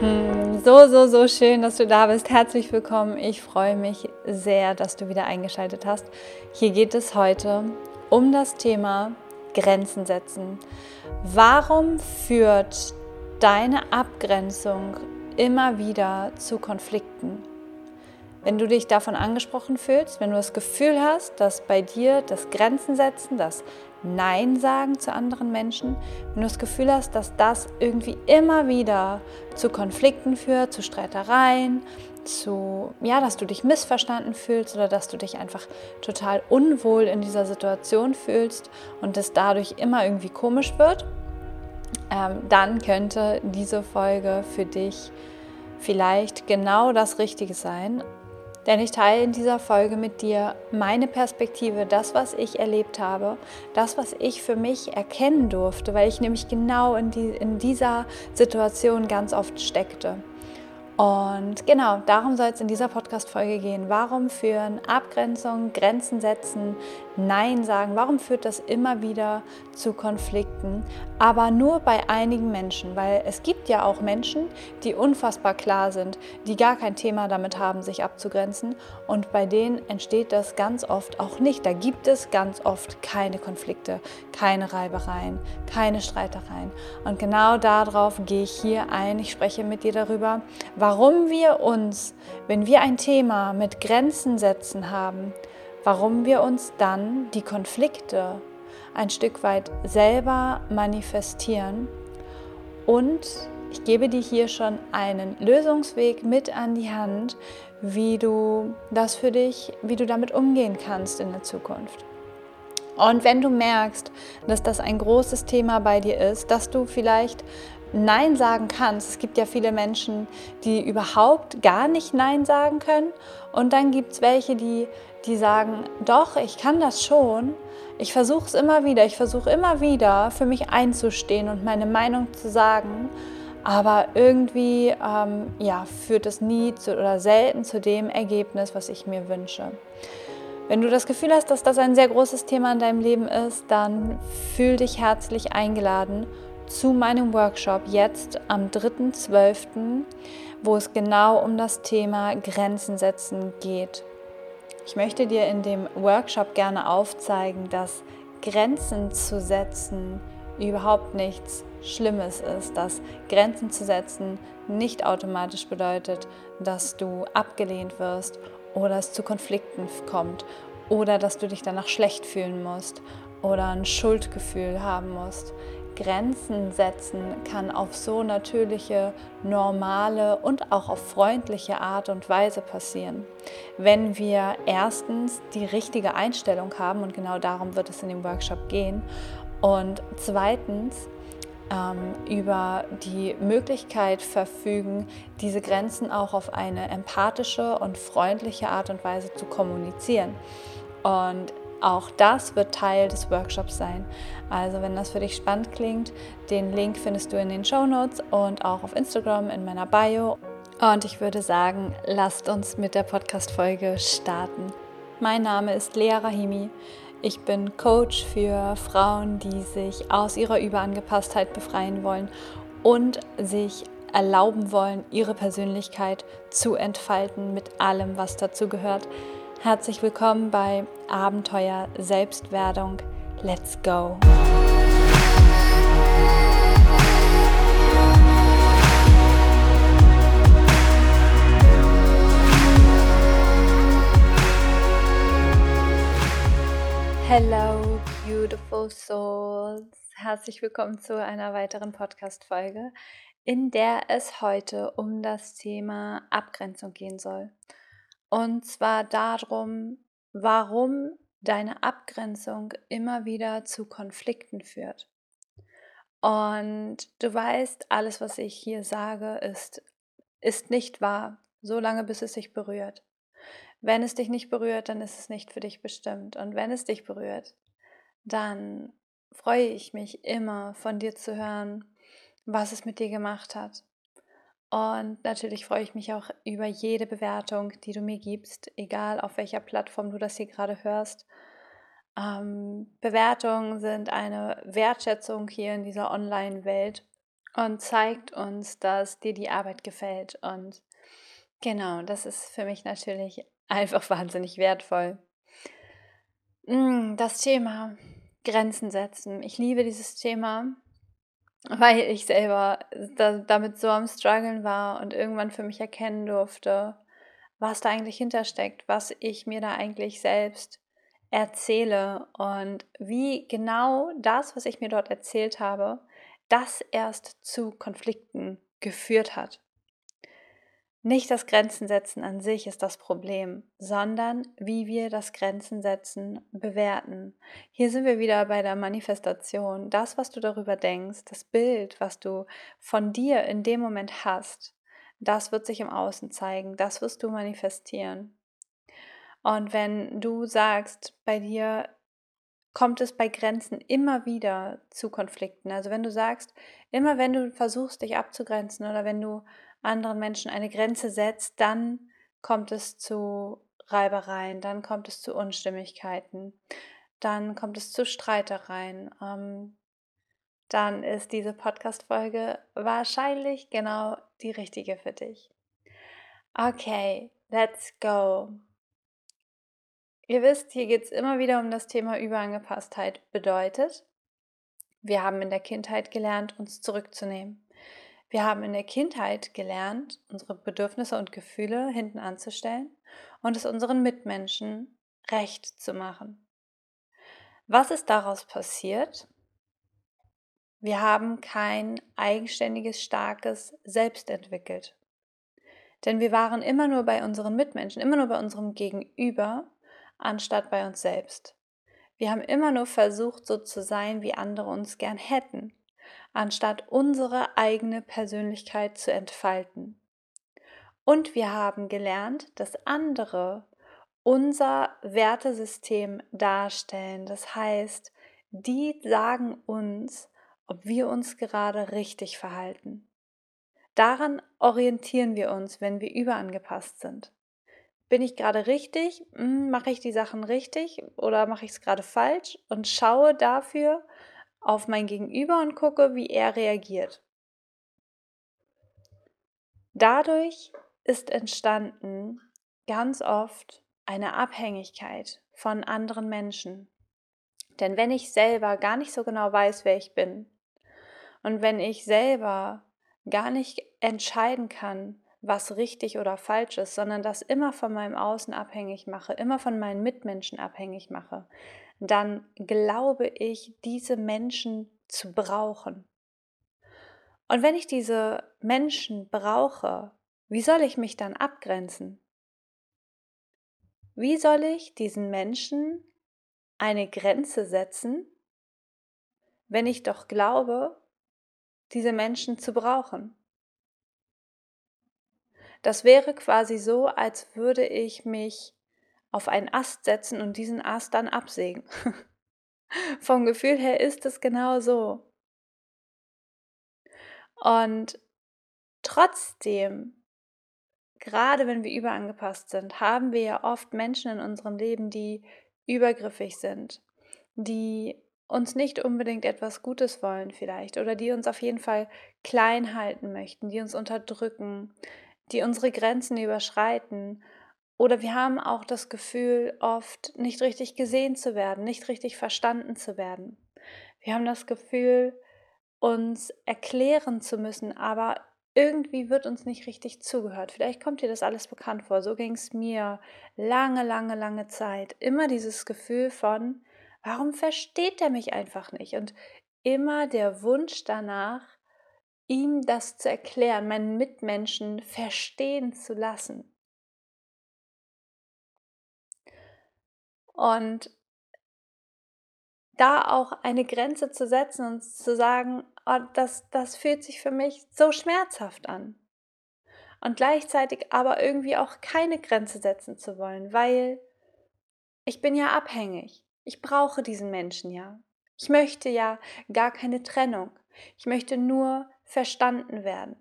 Hm, so, so, so schön, dass du da bist. Herzlich willkommen. Ich freue mich sehr, dass du wieder eingeschaltet hast. Hier geht es heute um das Thema Grenzen setzen. Warum führt deine Abgrenzung immer wieder zu Konflikten? Wenn du dich davon angesprochen fühlst, wenn du das Gefühl hast, dass bei dir das Grenzen setzen, das Nein sagen zu anderen Menschen, wenn du das Gefühl hast, dass das irgendwie immer wieder zu Konflikten führt, zu Streitereien, zu, ja, dass du dich missverstanden fühlst oder dass du dich einfach total unwohl in dieser Situation fühlst und es dadurch immer irgendwie komisch wird, ähm, dann könnte diese Folge für dich vielleicht genau das Richtige sein. Denn ich teile in dieser Folge mit dir meine Perspektive, das, was ich erlebt habe, das, was ich für mich erkennen durfte, weil ich nämlich genau in, die, in dieser Situation ganz oft steckte. Und genau, darum soll es in dieser Podcast-Folge gehen. Warum führen Abgrenzung, Grenzen setzen, Nein sagen, warum führt das immer wieder zu Konflikten? Aber nur bei einigen Menschen, weil es gibt ja auch Menschen, die unfassbar klar sind, die gar kein Thema damit haben, sich abzugrenzen. Und bei denen entsteht das ganz oft auch nicht. Da gibt es ganz oft keine Konflikte, keine Reibereien, keine Streitereien. Und genau darauf gehe ich hier ein. Ich spreche mit dir darüber, warum wir uns, wenn wir ein Thema mit Grenzen setzen haben, warum wir uns dann die Konflikte ein Stück weit selber manifestieren. Und ich gebe dir hier schon einen Lösungsweg mit an die Hand, wie du das für dich, wie du damit umgehen kannst in der Zukunft. Und wenn du merkst, dass das ein großes Thema bei dir ist, dass du vielleicht Nein sagen kannst. Es gibt ja viele Menschen, die überhaupt gar nicht Nein sagen können. Und dann gibt es welche, die, die sagen, doch, ich kann das schon. Ich versuche es immer wieder. Ich versuche immer wieder für mich einzustehen und meine Meinung zu sagen. Aber irgendwie ähm, ja, führt es nie zu, oder selten zu dem Ergebnis, was ich mir wünsche. Wenn du das Gefühl hast, dass das ein sehr großes Thema in deinem Leben ist, dann fühl dich herzlich eingeladen zu meinem Workshop jetzt am 3.12., wo es genau um das Thema Grenzen setzen geht. Ich möchte dir in dem Workshop gerne aufzeigen, dass Grenzen zu setzen überhaupt nichts Schlimmes ist, dass Grenzen zu setzen nicht automatisch bedeutet, dass du abgelehnt wirst oder es zu Konflikten kommt oder dass du dich danach schlecht fühlen musst oder ein Schuldgefühl haben musst. Grenzen setzen kann auf so natürliche, normale und auch auf freundliche Art und Weise passieren. Wenn wir erstens die richtige Einstellung haben, und genau darum wird es in dem Workshop gehen, und zweitens ähm, über die Möglichkeit verfügen, diese Grenzen auch auf eine empathische und freundliche Art und Weise zu kommunizieren. Und auch das wird Teil des Workshops sein. Also wenn das für dich spannend klingt, den Link findest du in den Show Notes und auch auf Instagram in meiner Bio. Und ich würde sagen, lasst uns mit der Podcast-Folge starten. Mein Name ist Lea Rahimi. Ich bin Coach für Frauen, die sich aus ihrer Überangepasstheit befreien wollen und sich erlauben wollen, ihre Persönlichkeit zu entfalten mit allem, was dazu gehört. Herzlich willkommen bei Abenteuer Selbstwerdung. Let's go! Hello, beautiful souls. Herzlich willkommen zu einer weiteren Podcast-Folge, in der es heute um das Thema Abgrenzung gehen soll. Und zwar darum, warum deine Abgrenzung immer wieder zu Konflikten führt. Und du weißt, alles, was ich hier sage, ist, ist nicht wahr, solange bis es sich berührt. Wenn es dich nicht berührt, dann ist es nicht für dich bestimmt. Und wenn es dich berührt, dann freue ich mich immer von dir zu hören, was es mit dir gemacht hat. Und natürlich freue ich mich auch über jede Bewertung, die du mir gibst, egal auf welcher Plattform du das hier gerade hörst. Ähm, Bewertungen sind eine Wertschätzung hier in dieser Online-Welt und zeigt uns, dass dir die Arbeit gefällt. Und genau, das ist für mich natürlich einfach wahnsinnig wertvoll. Mm, das Thema Grenzen setzen. Ich liebe dieses Thema, weil ich selber da, damit so am Struggeln war und irgendwann für mich erkennen durfte, was da eigentlich hintersteckt, was ich mir da eigentlich selbst erzähle und wie genau das, was ich mir dort erzählt habe, das erst zu Konflikten geführt hat. Nicht das Grenzen setzen an sich ist das Problem, sondern wie wir das Grenzen setzen bewerten. Hier sind wir wieder bei der Manifestation. Das, was du darüber denkst, das Bild, was du von dir in dem Moment hast, das wird sich im Außen zeigen, das wirst du manifestieren. Und wenn du sagst, bei dir kommt es bei Grenzen immer wieder zu Konflikten. Also wenn du sagst, immer wenn du versuchst, dich abzugrenzen oder wenn du anderen Menschen eine Grenze setzt, dann kommt es zu Reibereien, dann kommt es zu Unstimmigkeiten, dann kommt es zu Streitereien. Ähm, dann ist diese Podcast-Folge wahrscheinlich genau die richtige für dich. Okay, let's go. Ihr wisst, hier geht es immer wieder um das Thema Überangepasstheit. Bedeutet, wir haben in der Kindheit gelernt, uns zurückzunehmen. Wir haben in der Kindheit gelernt, unsere Bedürfnisse und Gefühle hinten anzustellen und es unseren Mitmenschen recht zu machen. Was ist daraus passiert? Wir haben kein eigenständiges, starkes Selbst entwickelt. Denn wir waren immer nur bei unseren Mitmenschen, immer nur bei unserem Gegenüber, anstatt bei uns selbst. Wir haben immer nur versucht, so zu sein, wie andere uns gern hätten anstatt unsere eigene Persönlichkeit zu entfalten. Und wir haben gelernt, dass andere unser Wertesystem darstellen. Das heißt, die sagen uns, ob wir uns gerade richtig verhalten. Daran orientieren wir uns, wenn wir überangepasst sind. Bin ich gerade richtig? Hm, mache ich die Sachen richtig oder mache ich es gerade falsch? Und schaue dafür, auf mein Gegenüber und gucke, wie er reagiert. Dadurch ist entstanden ganz oft eine Abhängigkeit von anderen Menschen. Denn wenn ich selber gar nicht so genau weiß, wer ich bin, und wenn ich selber gar nicht entscheiden kann, was richtig oder falsch ist, sondern das immer von meinem Außen abhängig mache, immer von meinen Mitmenschen abhängig mache, dann glaube ich, diese Menschen zu brauchen. Und wenn ich diese Menschen brauche, wie soll ich mich dann abgrenzen? Wie soll ich diesen Menschen eine Grenze setzen, wenn ich doch glaube, diese Menschen zu brauchen? Das wäre quasi so, als würde ich mich auf einen Ast setzen und diesen Ast dann absägen. Vom Gefühl her ist es genau so. Und trotzdem, gerade wenn wir überangepasst sind, haben wir ja oft Menschen in unserem Leben, die übergriffig sind, die uns nicht unbedingt etwas Gutes wollen vielleicht oder die uns auf jeden Fall klein halten möchten, die uns unterdrücken, die unsere Grenzen überschreiten oder wir haben auch das Gefühl, oft nicht richtig gesehen zu werden, nicht richtig verstanden zu werden. Wir haben das Gefühl, uns erklären zu müssen, aber irgendwie wird uns nicht richtig zugehört. Vielleicht kommt dir das alles bekannt vor. So ging es mir lange, lange, lange Zeit. Immer dieses Gefühl von, warum versteht er mich einfach nicht? Und immer der Wunsch danach, ihm das zu erklären, meinen Mitmenschen verstehen zu lassen. Und da auch eine Grenze zu setzen und zu sagen, oh, das, das fühlt sich für mich so schmerzhaft an. Und gleichzeitig aber irgendwie auch keine Grenze setzen zu wollen, weil ich bin ja abhängig. Ich brauche diesen Menschen ja. Ich möchte ja gar keine Trennung. Ich möchte nur verstanden werden.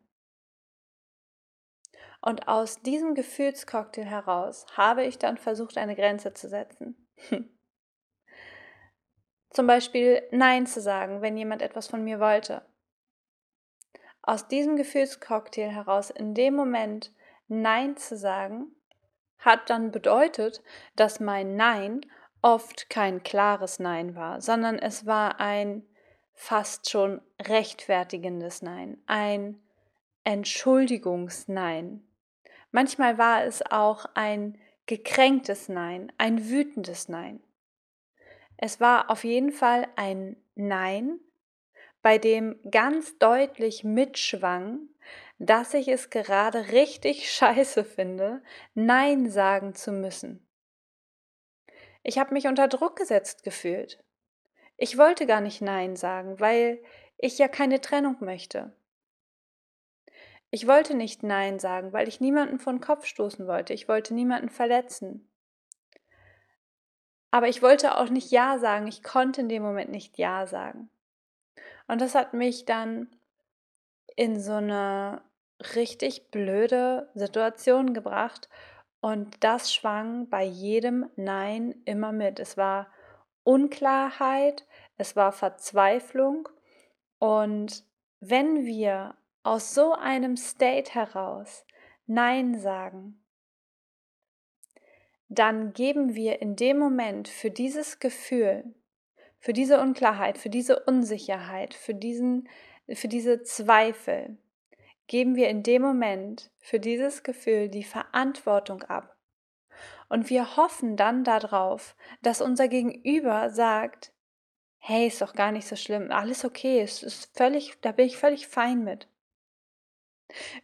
Und aus diesem Gefühlscocktail heraus habe ich dann versucht, eine Grenze zu setzen. Zum Beispiel Nein zu sagen, wenn jemand etwas von mir wollte. aus diesem Gefühlscocktail heraus in dem Moment Nein zu sagen, hat dann bedeutet, dass mein Nein oft kein klares Nein war, sondern es war ein fast schon rechtfertigendes Nein, ein Entschuldigungsnein. Manchmal war es auch ein gekränktes Nein, ein wütendes Nein. Es war auf jeden Fall ein Nein, bei dem ganz deutlich mitschwang, dass ich es gerade richtig scheiße finde, Nein sagen zu müssen. Ich habe mich unter Druck gesetzt gefühlt. Ich wollte gar nicht Nein sagen, weil ich ja keine Trennung möchte. Ich wollte nicht Nein sagen, weil ich niemanden von Kopf stoßen wollte. Ich wollte niemanden verletzen. Aber ich wollte auch nicht Ja sagen. Ich konnte in dem Moment nicht Ja sagen. Und das hat mich dann in so eine richtig blöde Situation gebracht. Und das schwang bei jedem Nein immer mit. Es war Unklarheit, es war Verzweiflung. Und wenn wir aus so einem State heraus Nein sagen, dann geben wir in dem Moment für dieses Gefühl, für diese Unklarheit, für diese Unsicherheit, für, diesen, für diese Zweifel, geben wir in dem Moment für dieses Gefühl die Verantwortung ab. Und wir hoffen dann darauf, dass unser Gegenüber sagt, hey, ist doch gar nicht so schlimm, alles okay, es ist völlig, da bin ich völlig fein mit.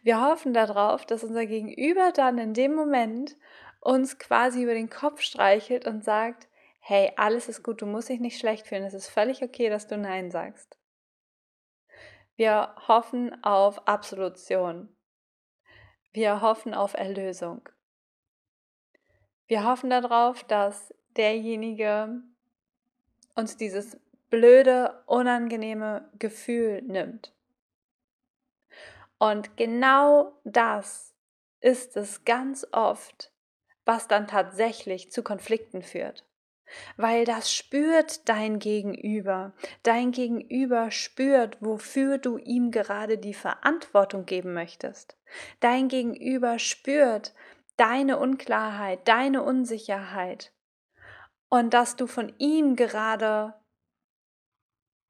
Wir hoffen darauf, dass unser Gegenüber dann in dem Moment uns quasi über den Kopf streichelt und sagt, hey, alles ist gut, du musst dich nicht schlecht fühlen, es ist völlig okay, dass du Nein sagst. Wir hoffen auf Absolution. Wir hoffen auf Erlösung. Wir hoffen darauf, dass derjenige uns dieses blöde, unangenehme Gefühl nimmt. Und genau das ist es ganz oft, was dann tatsächlich zu Konflikten führt. Weil das spürt dein Gegenüber. Dein Gegenüber spürt, wofür du ihm gerade die Verantwortung geben möchtest. Dein Gegenüber spürt deine Unklarheit, deine Unsicherheit. Und dass du von ihm gerade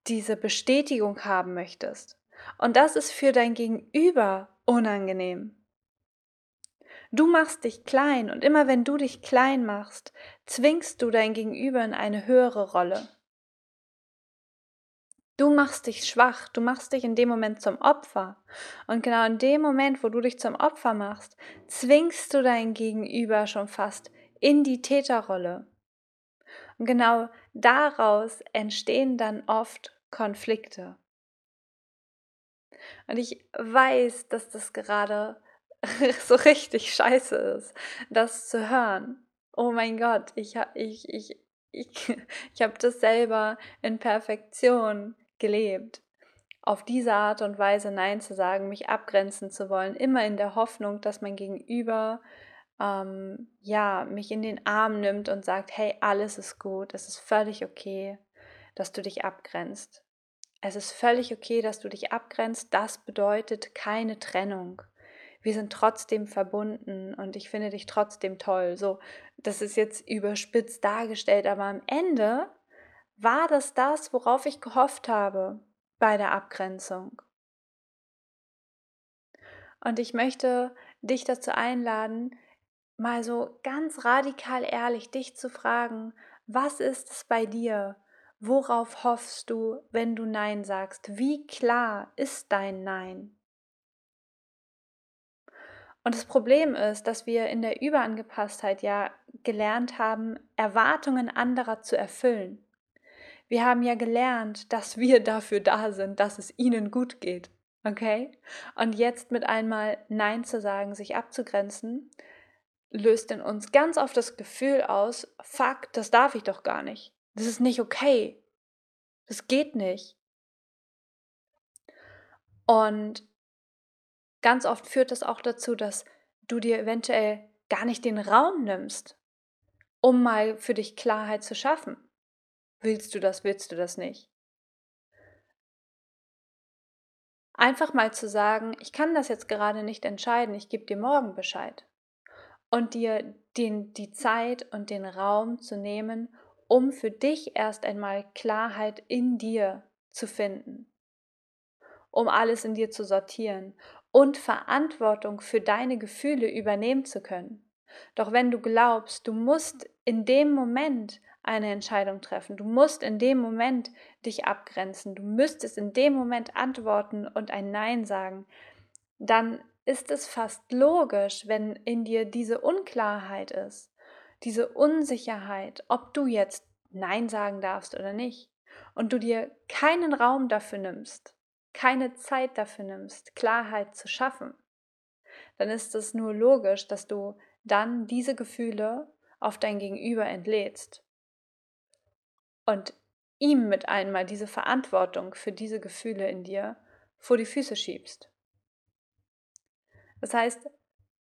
diese Bestätigung haben möchtest. Und das ist für dein Gegenüber unangenehm. Du machst dich klein und immer wenn du dich klein machst, zwingst du dein Gegenüber in eine höhere Rolle. Du machst dich schwach, du machst dich in dem Moment zum Opfer. Und genau in dem Moment, wo du dich zum Opfer machst, zwingst du dein Gegenüber schon fast in die Täterrolle. Und genau daraus entstehen dann oft Konflikte. Und ich weiß, dass das gerade so richtig scheiße ist, das zu hören. Oh mein Gott, ich, ich, ich, ich, ich habe das selber in Perfektion gelebt. Auf diese Art und Weise Nein zu sagen, mich abgrenzen zu wollen, immer in der Hoffnung, dass mein Gegenüber ähm, ja, mich in den Arm nimmt und sagt, hey, alles ist gut, es ist völlig okay, dass du dich abgrenzt. Es ist völlig okay, dass du dich abgrenzt. Das bedeutet keine Trennung. Wir sind trotzdem verbunden und ich finde dich trotzdem toll. So, das ist jetzt überspitzt dargestellt, aber am Ende war das das, worauf ich gehofft habe bei der Abgrenzung. Und ich möchte dich dazu einladen, mal so ganz radikal ehrlich dich zu fragen, was ist es bei dir, Worauf hoffst du, wenn du Nein sagst? Wie klar ist dein Nein? Und das Problem ist, dass wir in der Überangepasstheit ja gelernt haben, Erwartungen anderer zu erfüllen. Wir haben ja gelernt, dass wir dafür da sind, dass es ihnen gut geht. Okay? Und jetzt mit einmal Nein zu sagen, sich abzugrenzen, löst in uns ganz oft das Gefühl aus, fuck, das darf ich doch gar nicht. Das ist nicht okay. Das geht nicht. Und ganz oft führt das auch dazu, dass du dir eventuell gar nicht den Raum nimmst, um mal für dich Klarheit zu schaffen. Willst du das, willst du das nicht? Einfach mal zu sagen, ich kann das jetzt gerade nicht entscheiden, ich gebe dir morgen Bescheid. Und dir den, die Zeit und den Raum zu nehmen, um für dich erst einmal Klarheit in dir zu finden, um alles in dir zu sortieren und Verantwortung für deine Gefühle übernehmen zu können. Doch wenn du glaubst, du musst in dem Moment eine Entscheidung treffen, du musst in dem Moment dich abgrenzen, du müsstest in dem Moment antworten und ein Nein sagen, dann ist es fast logisch, wenn in dir diese Unklarheit ist, diese Unsicherheit, ob du jetzt Nein sagen darfst oder nicht, und du dir keinen Raum dafür nimmst, keine Zeit dafür nimmst, Klarheit zu schaffen, dann ist es nur logisch, dass du dann diese Gefühle auf dein Gegenüber entlädst und ihm mit einmal diese Verantwortung für diese Gefühle in dir vor die Füße schiebst. Das heißt,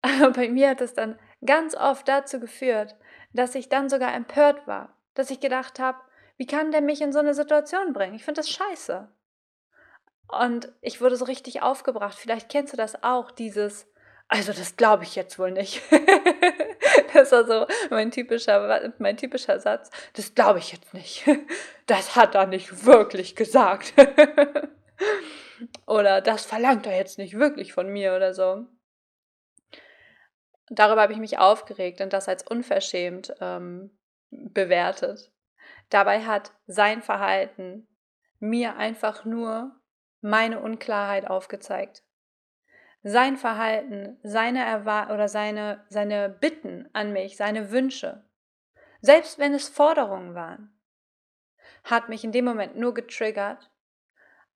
bei mir hat es dann ganz oft dazu geführt, dass ich dann sogar empört war, dass ich gedacht habe, wie kann der mich in so eine Situation bringen? Ich finde das scheiße. Und ich wurde so richtig aufgebracht. Vielleicht kennst du das auch, dieses, also das glaube ich jetzt wohl nicht. das war so mein typischer, mein typischer Satz. Das glaube ich jetzt nicht. Das hat er nicht wirklich gesagt. oder das verlangt er jetzt nicht wirklich von mir oder so. Darüber habe ich mich aufgeregt und das als unverschämt ähm, bewertet. Dabei hat sein Verhalten mir einfach nur meine Unklarheit aufgezeigt. Sein Verhalten, seine Erwar oder seine, seine Bitten an mich, seine Wünsche, selbst wenn es Forderungen waren, hat mich in dem Moment nur getriggert,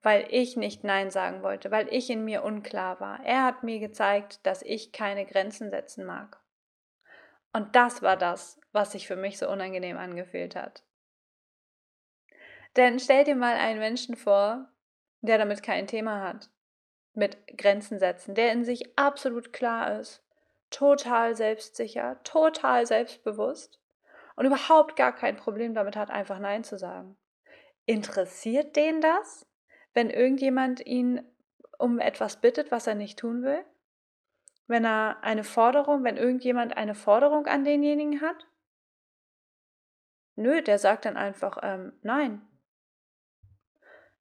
weil ich nicht Nein sagen wollte, weil ich in mir unklar war. Er hat mir gezeigt, dass ich keine Grenzen setzen mag. Und das war das, was sich für mich so unangenehm angefühlt hat. Denn stell dir mal einen Menschen vor, der damit kein Thema hat, mit Grenzen setzen, der in sich absolut klar ist, total selbstsicher, total selbstbewusst und überhaupt gar kein Problem damit hat, einfach Nein zu sagen. Interessiert den das, wenn irgendjemand ihn um etwas bittet, was er nicht tun will? Wenn er eine Forderung, wenn irgendjemand eine Forderung an denjenigen hat? Nö, der sagt dann einfach ähm, Nein,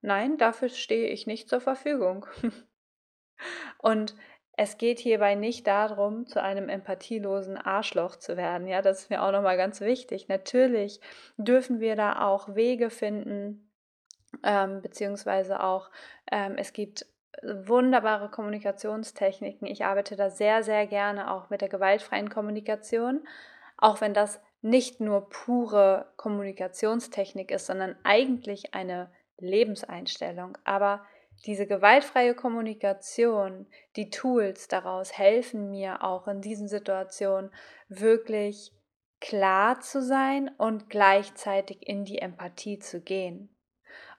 Nein, dafür stehe ich nicht zur Verfügung. Und es geht hierbei nicht darum, zu einem empathielosen Arschloch zu werden. Ja, das ist mir auch nochmal ganz wichtig. Natürlich dürfen wir da auch Wege finden, ähm, beziehungsweise auch, ähm, es gibt wunderbare Kommunikationstechniken. Ich arbeite da sehr, sehr gerne auch mit der gewaltfreien Kommunikation, auch wenn das nicht nur pure Kommunikationstechnik ist, sondern eigentlich eine Lebenseinstellung. Aber diese gewaltfreie Kommunikation, die Tools daraus helfen mir auch in diesen Situationen wirklich klar zu sein und gleichzeitig in die Empathie zu gehen.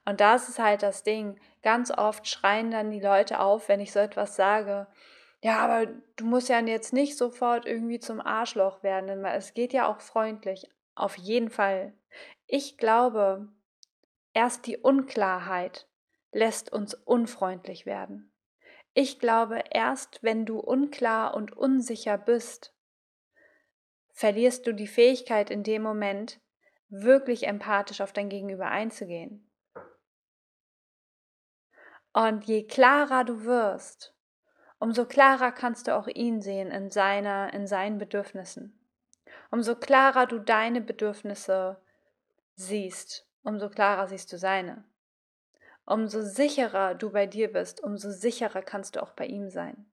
Und das ist halt das Ding. Ganz oft schreien dann die Leute auf, wenn ich so etwas sage. Ja, aber du musst ja jetzt nicht sofort irgendwie zum Arschloch werden, denn es geht ja auch freundlich. Auf jeden Fall. Ich glaube, Erst die Unklarheit lässt uns unfreundlich werden. Ich glaube, erst wenn du unklar und unsicher bist, verlierst du die Fähigkeit in dem Moment, wirklich empathisch auf dein Gegenüber einzugehen. Und je klarer du wirst, umso klarer kannst du auch ihn sehen in, seiner, in seinen Bedürfnissen. Umso klarer du deine Bedürfnisse siehst umso klarer siehst du seine. Umso sicherer du bei dir bist, umso sicherer kannst du auch bei ihm sein.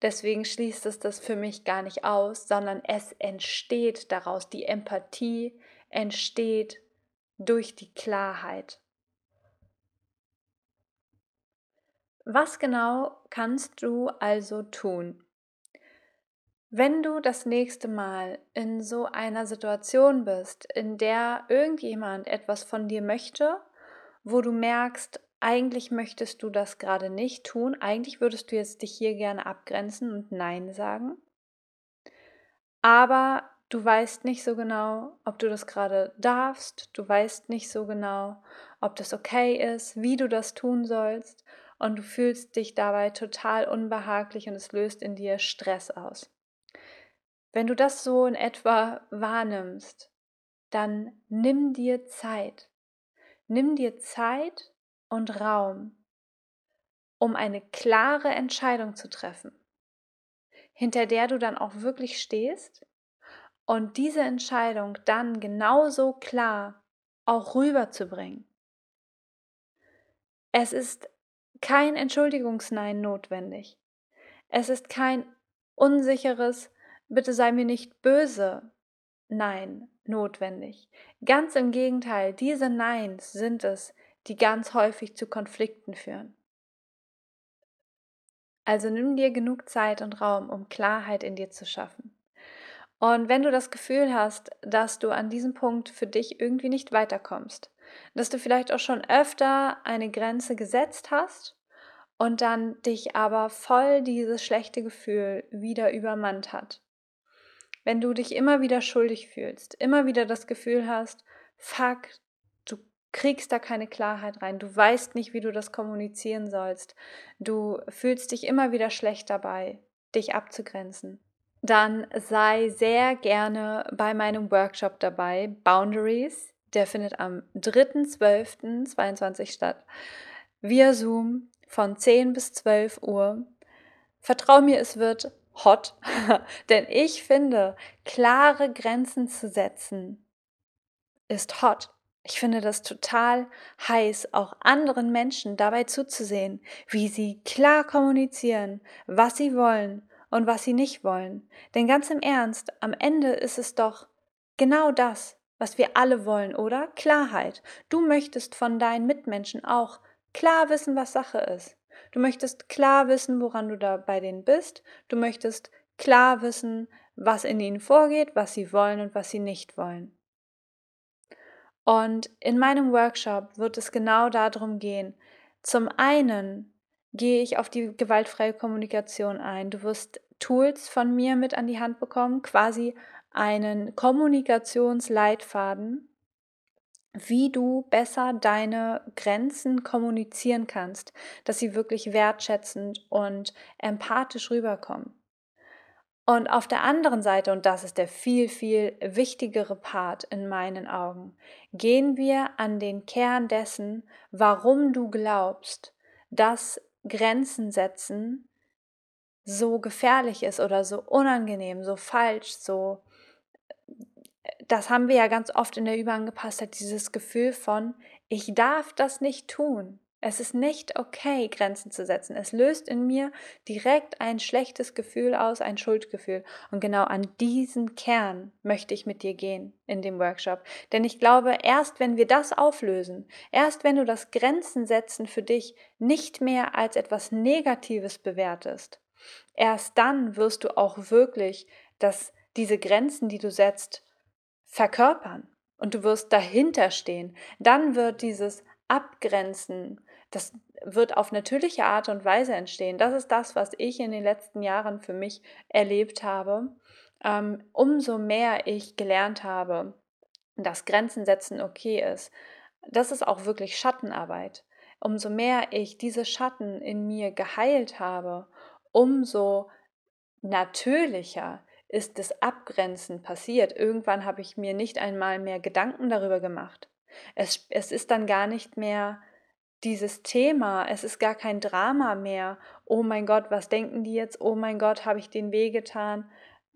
Deswegen schließt es das für mich gar nicht aus, sondern es entsteht daraus. Die Empathie entsteht durch die Klarheit. Was genau kannst du also tun? Wenn du das nächste Mal in so einer Situation bist, in der irgendjemand etwas von dir möchte, wo du merkst, eigentlich möchtest du das gerade nicht tun, eigentlich würdest du jetzt dich hier gerne abgrenzen und Nein sagen, aber du weißt nicht so genau, ob du das gerade darfst, du weißt nicht so genau, ob das okay ist, wie du das tun sollst und du fühlst dich dabei total unbehaglich und es löst in dir Stress aus. Wenn du das so in etwa wahrnimmst, dann nimm dir Zeit. Nimm dir Zeit und Raum, um eine klare Entscheidung zu treffen, hinter der du dann auch wirklich stehst und diese Entscheidung dann genauso klar auch rüberzubringen. Es ist kein Entschuldigungsnein notwendig. Es ist kein unsicheres, bitte sei mir nicht böse, Nein notwendig. Ganz im Gegenteil, diese Neins sind es, die ganz häufig zu Konflikten führen. Also nimm dir genug Zeit und Raum, um Klarheit in dir zu schaffen. Und wenn du das Gefühl hast, dass du an diesem Punkt für dich irgendwie nicht weiterkommst, dass du vielleicht auch schon öfter eine Grenze gesetzt hast und dann dich aber voll dieses schlechte Gefühl wieder übermannt hat. Wenn du dich immer wieder schuldig fühlst, immer wieder das Gefühl hast, fuck, du kriegst da keine Klarheit rein, du weißt nicht, wie du das kommunizieren sollst, du fühlst dich immer wieder schlecht dabei, dich abzugrenzen, dann sei sehr gerne bei meinem Workshop dabei, Boundaries. Der findet am 3.12.22 statt, via Zoom von 10 bis 12 Uhr. Vertrau mir, es wird hot, denn ich finde, klare Grenzen zu setzen ist hot. Ich finde das total heiß, auch anderen Menschen dabei zuzusehen, wie sie klar kommunizieren, was sie wollen und was sie nicht wollen. Denn ganz im Ernst, am Ende ist es doch genau das, was wir alle wollen, oder? Klarheit. Du möchtest von deinen Mitmenschen auch klar wissen, was Sache ist. Du möchtest klar wissen, woran du da bei denen bist. Du möchtest klar wissen, was in ihnen vorgeht, was sie wollen und was sie nicht wollen. Und in meinem Workshop wird es genau darum gehen. Zum einen gehe ich auf die gewaltfreie Kommunikation ein. Du wirst Tools von mir mit an die Hand bekommen, quasi einen Kommunikationsleitfaden, wie du besser deine Grenzen kommunizieren kannst, dass sie wirklich wertschätzend und empathisch rüberkommen. Und auf der anderen Seite, und das ist der viel, viel wichtigere Part in meinen Augen, gehen wir an den Kern dessen, warum du glaubst, dass Grenzen setzen so gefährlich ist oder so unangenehm, so falsch, so das haben wir ja ganz oft in der Überangepasstheit, dieses Gefühl von, ich darf das nicht tun. Es ist nicht okay, Grenzen zu setzen. Es löst in mir direkt ein schlechtes Gefühl aus, ein Schuldgefühl. Und genau an diesen Kern möchte ich mit dir gehen in dem Workshop. Denn ich glaube, erst wenn wir das auflösen, erst wenn du das Grenzen setzen für dich nicht mehr als etwas Negatives bewertest, erst dann wirst du auch wirklich das, diese Grenzen, die du setzt, verkörpern und du wirst dahinter stehen. Dann wird dieses Abgrenzen, das wird auf natürliche Art und Weise entstehen. Das ist das, was ich in den letzten Jahren für mich erlebt habe. Ähm, umso mehr ich gelernt habe, dass Grenzen setzen okay ist, das ist auch wirklich Schattenarbeit. Umso mehr ich diese Schatten in mir geheilt habe, umso natürlicher ist das Abgrenzen passiert. Irgendwann habe ich mir nicht einmal mehr Gedanken darüber gemacht. Es, es ist dann gar nicht mehr dieses Thema, es ist gar kein Drama mehr. Oh mein Gott, was denken die jetzt? Oh mein Gott, habe ich den weh getan?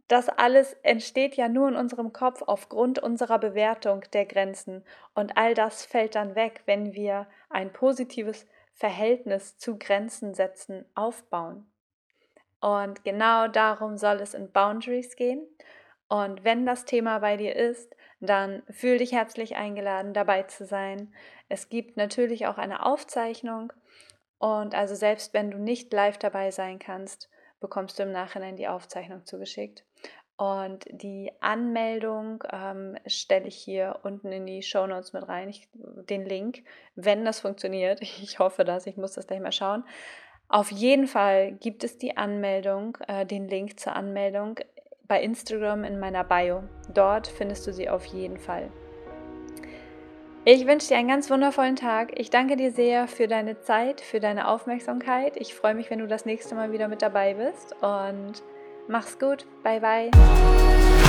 Das alles entsteht ja nur in unserem Kopf aufgrund unserer Bewertung der Grenzen. Und all das fällt dann weg, wenn wir ein positives Verhältnis zu Grenzen setzen aufbauen. Und genau darum soll es in Boundaries gehen. Und wenn das Thema bei dir ist, dann fühl dich herzlich eingeladen, dabei zu sein. Es gibt natürlich auch eine Aufzeichnung. Und also selbst wenn du nicht live dabei sein kannst, bekommst du im Nachhinein die Aufzeichnung zugeschickt. Und die Anmeldung ähm, stelle ich hier unten in die Show Notes mit rein, ich, den Link, wenn das funktioniert. Ich hoffe das, ich muss das gleich mal schauen. Auf jeden Fall gibt es die Anmeldung, äh, den Link zur Anmeldung bei Instagram in meiner Bio. Dort findest du sie auf jeden Fall. Ich wünsche dir einen ganz wundervollen Tag. Ich danke dir sehr für deine Zeit, für deine Aufmerksamkeit. Ich freue mich, wenn du das nächste Mal wieder mit dabei bist und mach's gut. Bye bye.